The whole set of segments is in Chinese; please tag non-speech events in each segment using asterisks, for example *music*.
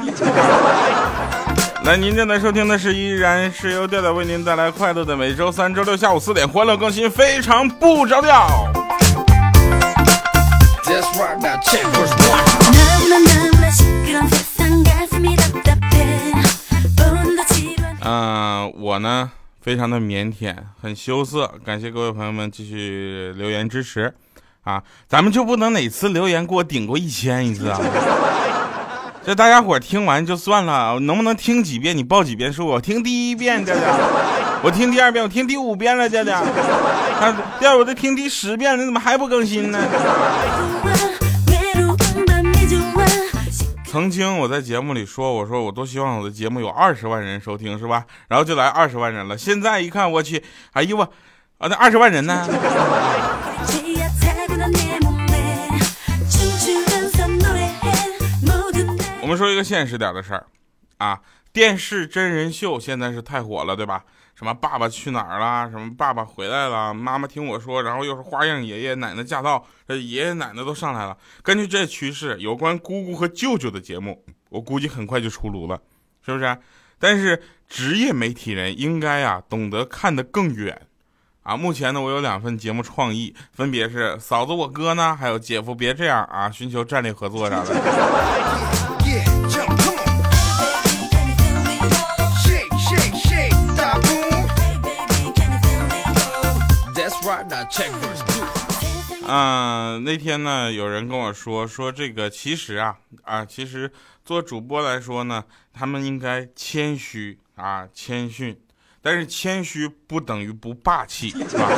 吗？来，您正在收听的是依然是由调调为您带来快乐的每周三、周六下午四点欢乐更新，非常不着调。嗯，我呢非常的腼腆，很羞涩，感谢各位朋友们继续留言支持啊！咱们就不能哪次留言给我顶过一千一次啊？这大家伙听完就算了，能不能听几遍？你报几遍数？我听第一遍，调调；我听第二遍，我听第五遍了，调调。啊，调我都听第十遍了，你怎么还不更新呢？曾经我在节目里说，我说我多希望我的节目有二十万人收听，是吧？然后就来二十万人了。现在一看，我去，哎呦我，啊，那二十万人呢？*laughs* 我们说一个现实点的事儿，啊，电视真人秀现在是太火了，对吧？什么爸爸去哪儿啦？什么爸爸回来了？妈妈听我说，然后又是花样爷爷奶奶驾到，这爷爷奶奶都上来了。根据这趋势，有关姑姑和舅舅的节目，我估计很快就出炉了，是不是？但是职业媒体人应该啊懂得看得更远，啊，目前呢我有两份节目创意，分别是嫂子我哥呢，还有姐夫别这样啊，寻求战略合作啥的。嗯，那天呢，有人跟我说说这个，其实啊啊，其实做主播来说呢，他们应该谦虚啊，谦逊，但是谦虚不等于不霸气，是吧？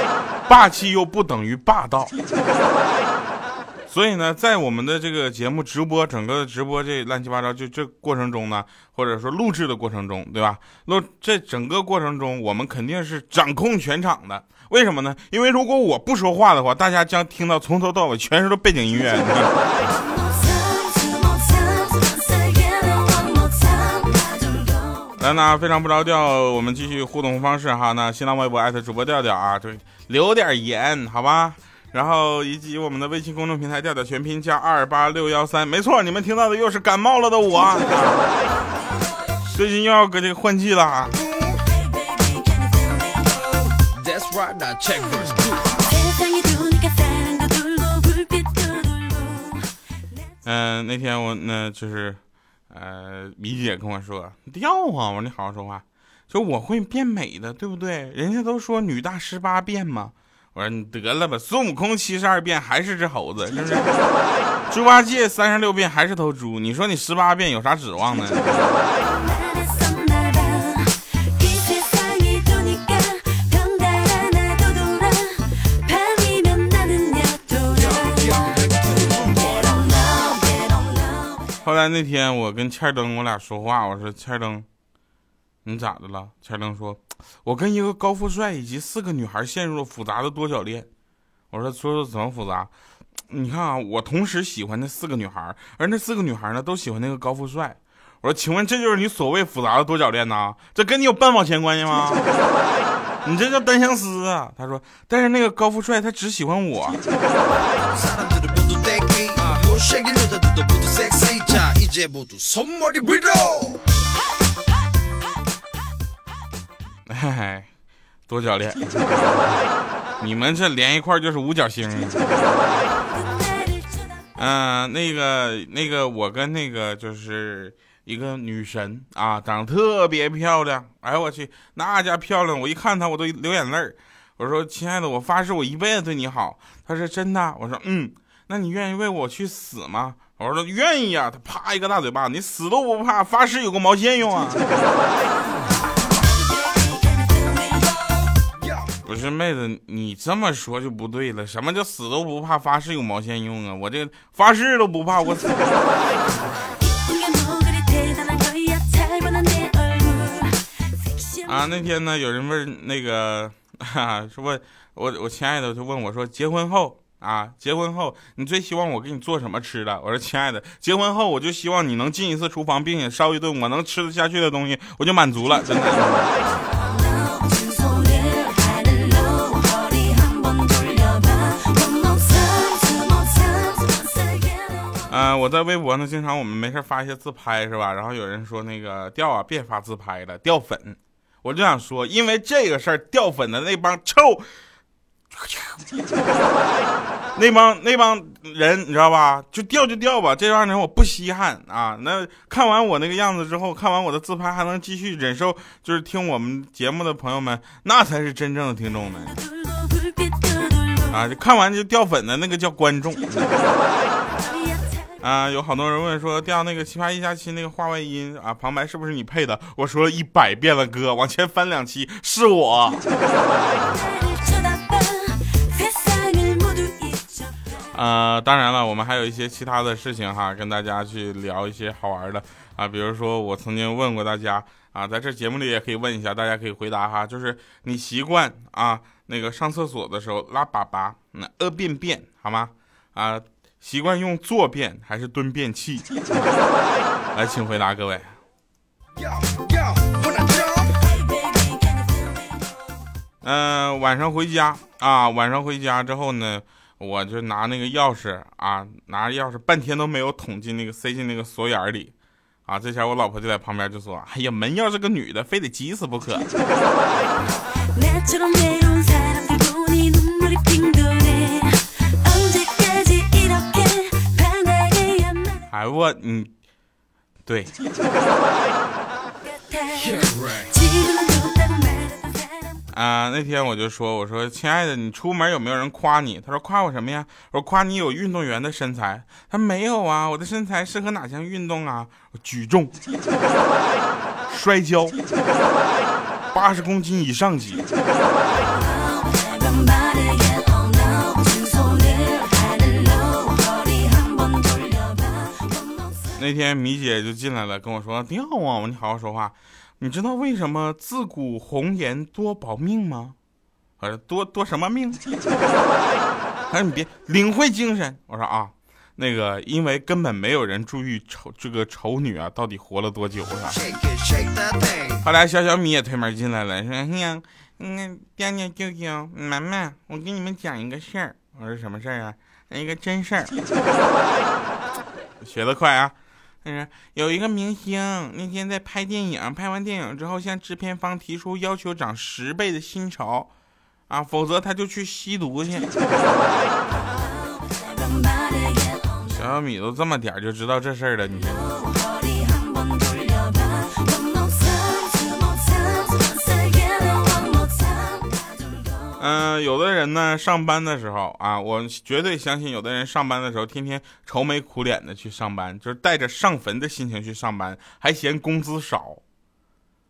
*laughs* 霸气又不等于霸道。所以呢，在我们的这个节目直播，整个直播这乱七八糟，就这过程中呢，或者说录制的过程中，对吧？录这整个过程中，我们肯定是掌控全场的。为什么呢？因为如果我不说话的话，大家将听到从头到尾全是背景音乐。*laughs* 来，那非常不着调，我们继续互动方式哈。那新浪微博艾特主播调调啊，就留点言，好吧？然后以及我们的微信公众平台调调全拼加二八六幺三，没错，你们听到的又是感冒了的我，*laughs* 最近又要搁这个换季了。嗯，那天我那就是，呃，米姐跟我说调啊，我说你好好说话，说我会变美的，对不对？人家都说女大十八变嘛。我说你得了吧，孙悟空七十二变还是只猴子，是不是？猪八戒三十六变还是头猪，你说你十八变有啥指望呢？来那天我跟欠灯我俩说话，我说欠灯，你咋的了？欠灯说。我跟一个高富帅以及四个女孩陷入了复杂的多角恋。我说说说怎么复杂？你看啊，我同时喜欢那四个女孩，而那四个女孩呢都喜欢那个高富帅。我说，请问这就是你所谓复杂的多角恋呐？这跟你有半毛钱关系吗？*laughs* 你这叫单相思啊！他说，但是那个高富帅他只喜欢我。*laughs* 嗨，多教练，你们这连一块就是五角星。嗯，那个那个，我跟那个就是一个女神啊，长得特别漂亮。哎呦我去，那家漂亮，我一看她我都流眼泪我说亲爱的，我发誓我一辈子对你好。她说真的。我说嗯，那你愿意为我去死吗？我说愿意呀。他啪一个大嘴巴，你死都不怕，发誓有个毛线用啊？*laughs* 不是妹子，你这么说就不对了。什么叫死都不怕，发誓有毛线用啊？我这发誓都不怕，我死。*laughs* 啊，那天呢，有人问那个，说，我我亲爱的就问我说，结婚后啊，结婚后你最希望我给你做什么吃的？我说亲爱的，结婚后我就希望你能进一次厨房，并且烧一顿我能吃得下去的东西，我就满足了，真的。嗯，*laughs* 我在微博呢，经常我们没事发一些自拍，是吧？然后有人说那个掉啊，别发自拍了，掉粉。我就想说，因为这个事儿掉粉的那帮臭，*laughs* 那帮那帮人，你知道吧？就掉就掉吧，这帮人我不稀罕啊。那看完我那个样子之后，看完我的自拍还能继续忍受，就是听我们节目的朋友们，那才是真正的听众呢。啊，就看完就掉粉的那个叫观众。*laughs* 啊，有好多人问说掉那个奇葩一加七那个话外音啊，旁白是不是你配的？我说了一百遍了，哥，往前翻两期是我。呃，当然了，我们还有一些其他的事情哈，跟大家去聊一些好玩的啊，比如说我曾经问过大家啊，在这节目里也可以问一下，大家可以回答哈，就是你习惯啊那个上厕所的时候拉粑粑，那屙便便好吗？啊。习惯用坐便还是蹲便器？*laughs* 来，请回答各位。嗯，晚上回家啊，晚上回家之后呢，我就拿那个钥匙啊，拿着钥匙半天都没有捅进那个塞进那个锁眼里啊。这前我老婆就在旁边就说：“哎呀，门要是个女的，非得急死不可。”哎我嗯，对。啊，那天我就说，我说亲爱的，你出门有没有人夸你？他说夸我什么呀？我说夸你有运动员的身材。他没有啊，我的身材适合哪项运动啊？举重、*laughs* 摔跤、八十公斤以上级。那天米姐就进来了，跟我说：“挺好啊，你好好说话。你知道为什么自古红颜多薄命吗？我说多多什么命？*laughs* 他说你别领会精神。我说啊，那个因为根本没有人注意丑这个丑女啊到底活了多久啊。后来小小米也推门进来了，说哎：呀，嗯，爹爹舅舅妈妈，我给你们讲一个事儿。我说什么事儿啊？一个真事儿。*laughs* 学得快啊。”有一个明星那天在拍电影，拍完电影之后向制片方提出要求涨十倍的薪酬，啊，否则他就去吸毒去。小 *laughs* 小米都这么点就知道这事儿了，你。嗯，有的人呢，上班的时候啊，我绝对相信，有的人上班的时候天天愁眉苦脸的去上班，就是带着上坟的心情去上班，还嫌工资少，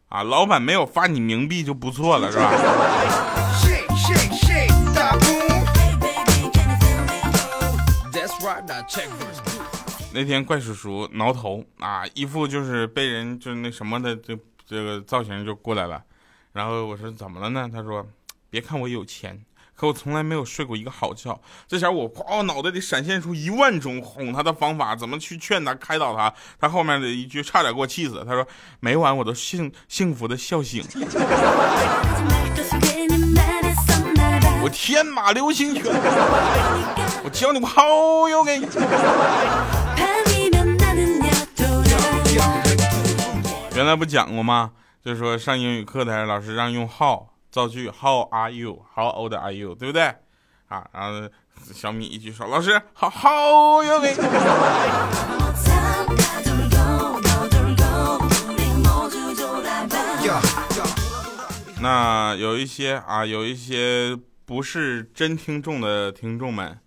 啊，老板没有发你冥币就不错了，是吧？那天怪叔叔挠头啊，一副就是被人就是那什么的这这个造型就过来了，然后我说怎么了呢？他说。别看我有钱，可我从来没有睡过一个好觉。这前我夸我脑袋里闪现出一万种哄他的方法，怎么去劝他、开导他？他后面的一句差点给我气死。他说每晚我都幸幸福的笑醒。*laughs* 我天马流星拳，我教你个好友给。原来不讲过吗？就是说上英语课的时候老师让用号。造句 How are you? How old are you? 对不对？啊，然后小米一句说：“老师，，How How you?。”那有一些啊，有一些不是真听众的听众们，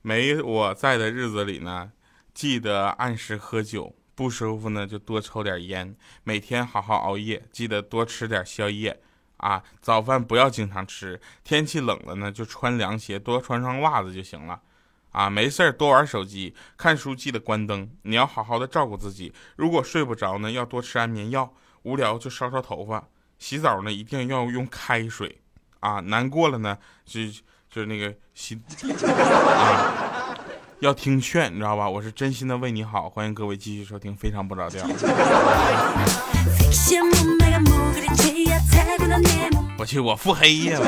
没我在的日子里呢，记得按时喝酒，不舒服呢就多抽点烟，每天好好熬夜，记得多吃点宵夜。啊，早饭不要经常吃，天气冷了呢，就穿凉鞋，多穿双袜子就行了。啊，没事儿多玩手机，看书记得关灯。你要好好的照顾自己，如果睡不着呢，要多吃安眠药。无聊就烧烧头发，洗澡呢一定要用开水。啊，难过了呢，就就那个洗。啊，要听劝，你知道吧？我是真心的为你好。欢迎各位继续收听，非常不着调。我去，我腹黑呀！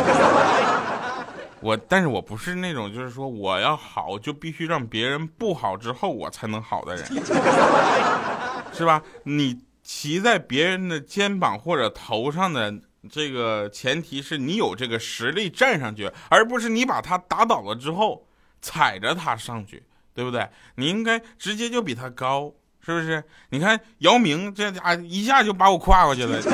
我，但是我不是那种就是说我要好就必须让别人不好之后我才能好的人，*laughs* 是吧？你骑在别人的肩膀或者头上的这个前提是你有这个实力站上去，而不是你把他打倒了之后踩着他上去，对不对？你应该直接就比他高，是不是？你看姚明这家一下就把我跨过去了。*laughs*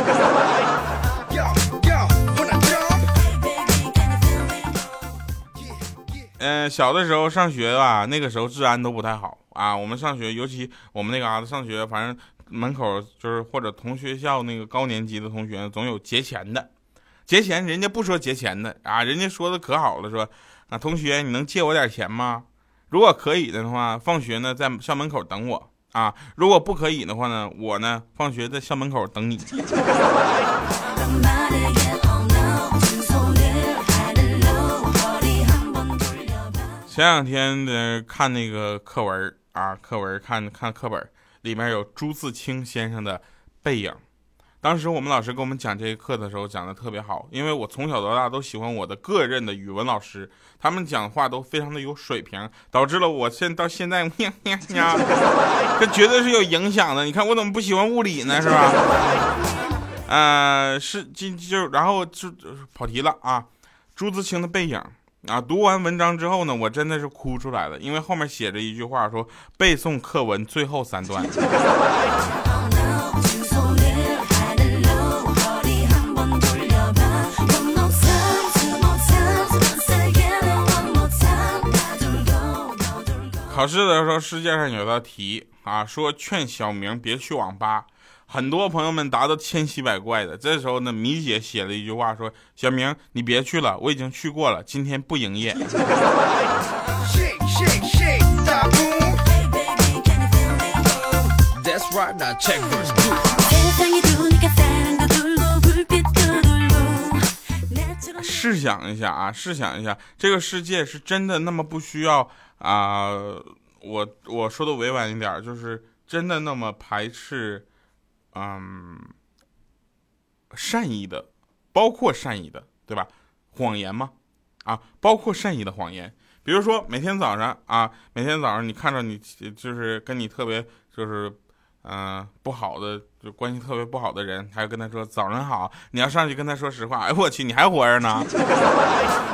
嗯，小的时候上学吧，那个时候治安都不太好啊。我们上学，尤其我们那嘎达上学，反正门口就是或者同学校那个高年级的同学，总有劫钱的。劫钱人家不说劫钱的啊，人家说的可好了，说啊，同学你能借我点钱吗？如果可以的话，放学呢在校门口等我啊。如果不可以的话呢，我呢放学在校门口等你。*laughs* 前两天的看那个课文啊，课文看看课本，里面有朱自清先生的背影。当时我们老师给我们讲这个课的时候，讲的特别好，因为我从小到大都喜欢我的个人的语文老师，他们讲话都非常的有水平，导致了我现到现在，*laughs* 这绝对是有影响的。你看我怎么不喜欢物理呢？是吧？呃，是就就然后就跑题了啊，朱自清的背影。啊！读完文章之后呢，我真的是哭出来了，因为后面写着一句话，说背诵课文最后三段。考试的时候，世界上有道题啊，说劝小明别去网吧。很多朋友们答的千奇百怪的，这时候呢，米姐写了一句话说：“小明，你别去了，我已经去过了，今天不营业。*laughs* ”试想一下啊，试想一下，这个世界是真的那么不需要啊？我我说的委婉一点，就是真的那么排斥。嗯，善意的，包括善意的，对吧？谎言吗？啊，包括善意的谎言。比如说每天早上啊，每天早上你看着你就是跟你特别就是嗯不好的，就关系特别不好的人，还要跟他说早上好，你要上去跟他说实话。哎我去，你还活着呢？*laughs*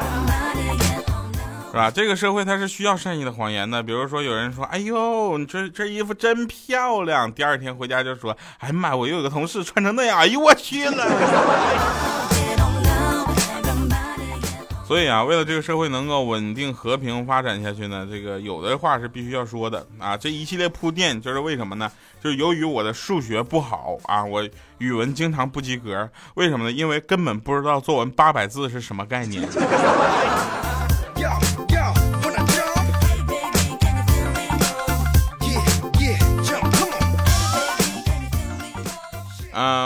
啊？这个社会它是需要善意的谎言的。比如说，有人说：“哎呦，你这这衣服真漂亮。”第二天回家就说：“哎呀妈，我又有个同事穿成那样。”哎呦我去了！所以啊，为了这个社会能够稳定和平发展下去呢，这个有的话是必须要说的啊。这一系列铺垫就是为什么呢？就是由于我的数学不好啊，我语文经常不及格。为什么呢？因为根本不知道作文八百字是什么概念。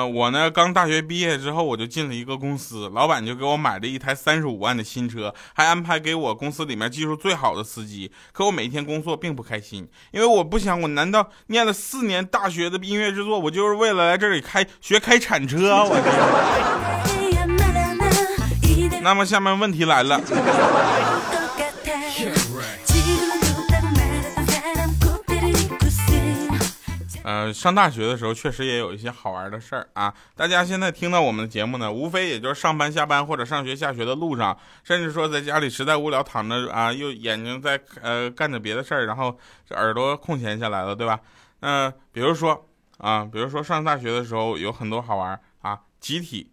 呃，我呢刚大学毕业之后，我就进了一个公司，老板就给我买了一台三十五万的新车，还安排给我公司里面技术最好的司机。可我每天工作并不开心，因为我不想，我难道念了四年大学的音乐制作，我就是为了来这里开学开铲车？我这。*laughs* 那么下面问题来了。呃，上大学的时候确实也有一些好玩的事儿啊。大家现在听到我们的节目呢，无非也就是上班下班或者上学下学的路上，甚至说在家里实在无聊躺着啊，又眼睛在呃干着别的事儿，然后耳朵空闲下来了，对吧？那比如说啊，比如说上大学的时候有很多好玩啊，集体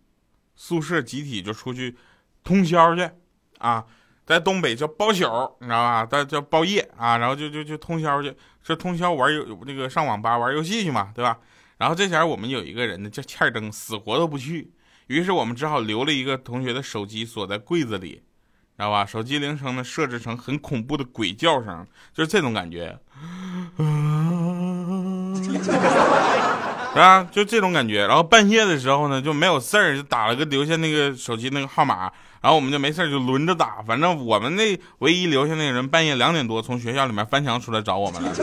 宿舍集体就出去通宵去啊。在东北叫包宿，你知道吧？在叫包夜啊，然后就就就通宵去，这通宵玩游那个上网吧玩游戏去嘛，对吧？然后这前我们有一个人呢叫欠儿登，死活都不去，于是我们只好留了一个同学的手机锁在柜子里，知道吧？手机铃声呢设置成很恐怖的鬼叫声，就是这种感觉，*laughs* 是吧？就这种感觉。然后半夜的时候呢就没有事儿，就打了个留下那个手机那个号码。然后我们就没事儿就轮着打，反正我们那唯一留下那个人半夜两点多从学校里面翻墙出来找我们了。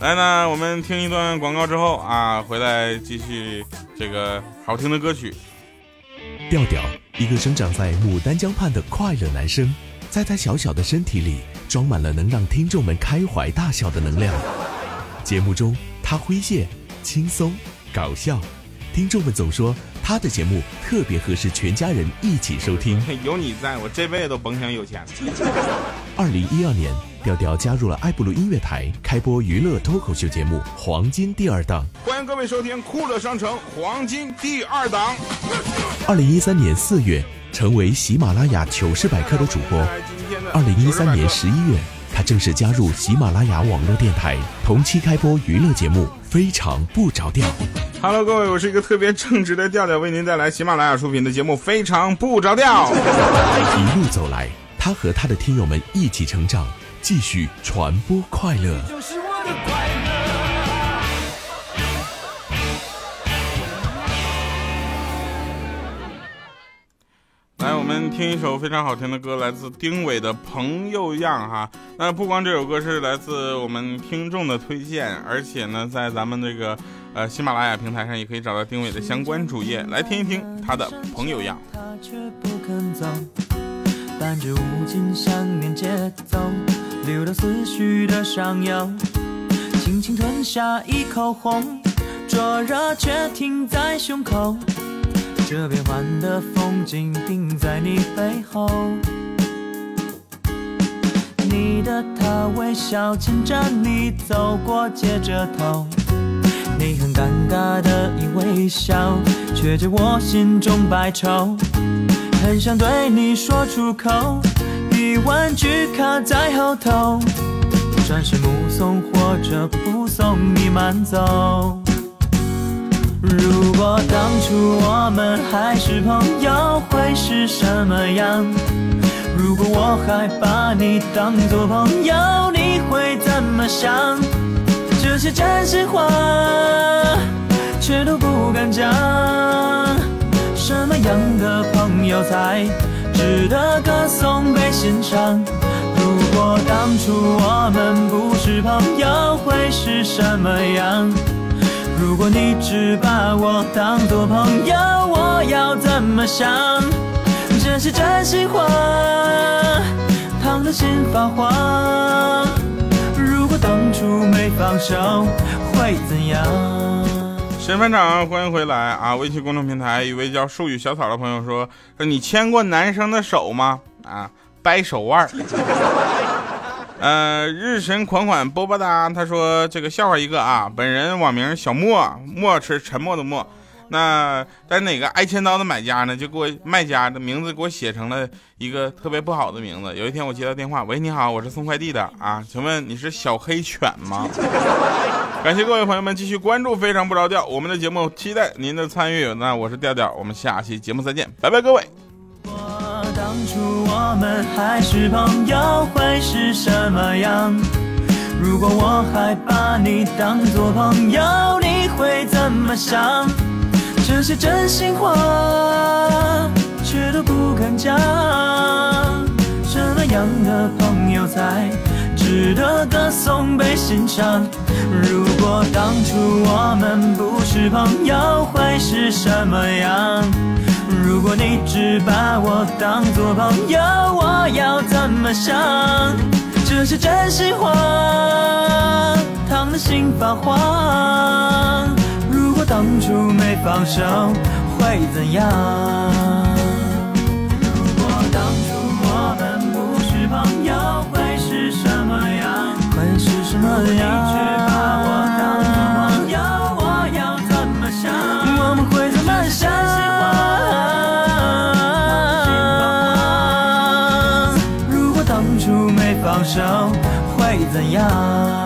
来呢，我们听一段广告之后啊，回来继续这个好听的歌曲。调调，一个生长在牡丹江畔的快乐男生，在他小小的身体里装满了能让听众们开怀大笑的能量。节目中，他诙谐、轻松、搞笑，听众们总说他的节目特别合适全家人一起收听。*laughs* 有你在我这辈子都甭想有钱。二零一二年，调调加入了爱布鲁音乐台，开播娱乐脱口秀节目《黄金第二档》。欢迎各位收听《酷乐商城黄金第二档》。二零一三年四月，成为喜马拉雅糗事百科的主播。二零一三年十一月，他正式加入喜马拉雅网络电台，同期开播娱乐节目《非常不着调》。Hello，各位，我是一个特别正直的调调，为您带来喜马拉雅出品的节目《非常不着调》。一路走来，他和他的听友们一起成长，继续传播快乐。就是，我们听一首非常好听的歌，来自丁伟的《朋友样》哈。那不光这首歌是来自我们听众的推荐，而且呢，在咱们这个呃喜马拉雅平台上也可以找到丁伟的相关主页，来听一听他的《朋友样》。轻轻吞下一口红，灼热却停在胸口。这变幻的风景定在你背后，你的他微笑牵着你走过街着头，你很尴尬的一微笑，却叫我心中百愁，很想对你说出口，一万句卡在喉头，转身目送或者不送你慢走。如果当初我们还是朋友，会是什么样？如果我还把你当作朋友，你会怎么想？这些真心话，却都不敢讲。什么样的朋友才值得歌颂被欣赏？如果当初我们不是朋友，会是什么样？如果你只把我当作朋友，我要怎么想？这是真心话，烫的心发慌。如果当初没放手，会怎样？沈班长，欢迎回来啊！微信公众平台一位叫术语小草的朋友说：“说你牵过男生的手吗？啊，掰手腕。”呃，日神款款波波哒，他说这个笑话一个啊，本人网名小莫，莫是沉默的莫。那在哪个挨千刀的买家呢，就给我卖家的名字给我写成了一个特别不好的名字。有一天我接到电话，喂，你好，我是送快递的啊，请问你是小黑犬吗？*laughs* 感谢各位朋友们继续关注，非常不着调，我们的节目期待您的参与。那我是调调，我们下期节目再见，拜拜，各位。当初我们还是朋友，会是什么样？如果我还把你当作朋友，你会怎么想？这些真心话，却都不敢讲。什么样的朋友才值得歌颂被欣赏？如果当初我们不是朋友，会是什么样？如果你只把我当作朋友，我要怎么想？这是真心话，烫的心发慌。如果当初没放手，会怎样？如果当初我们不是朋友，会是什么样？会是什么样？怎样？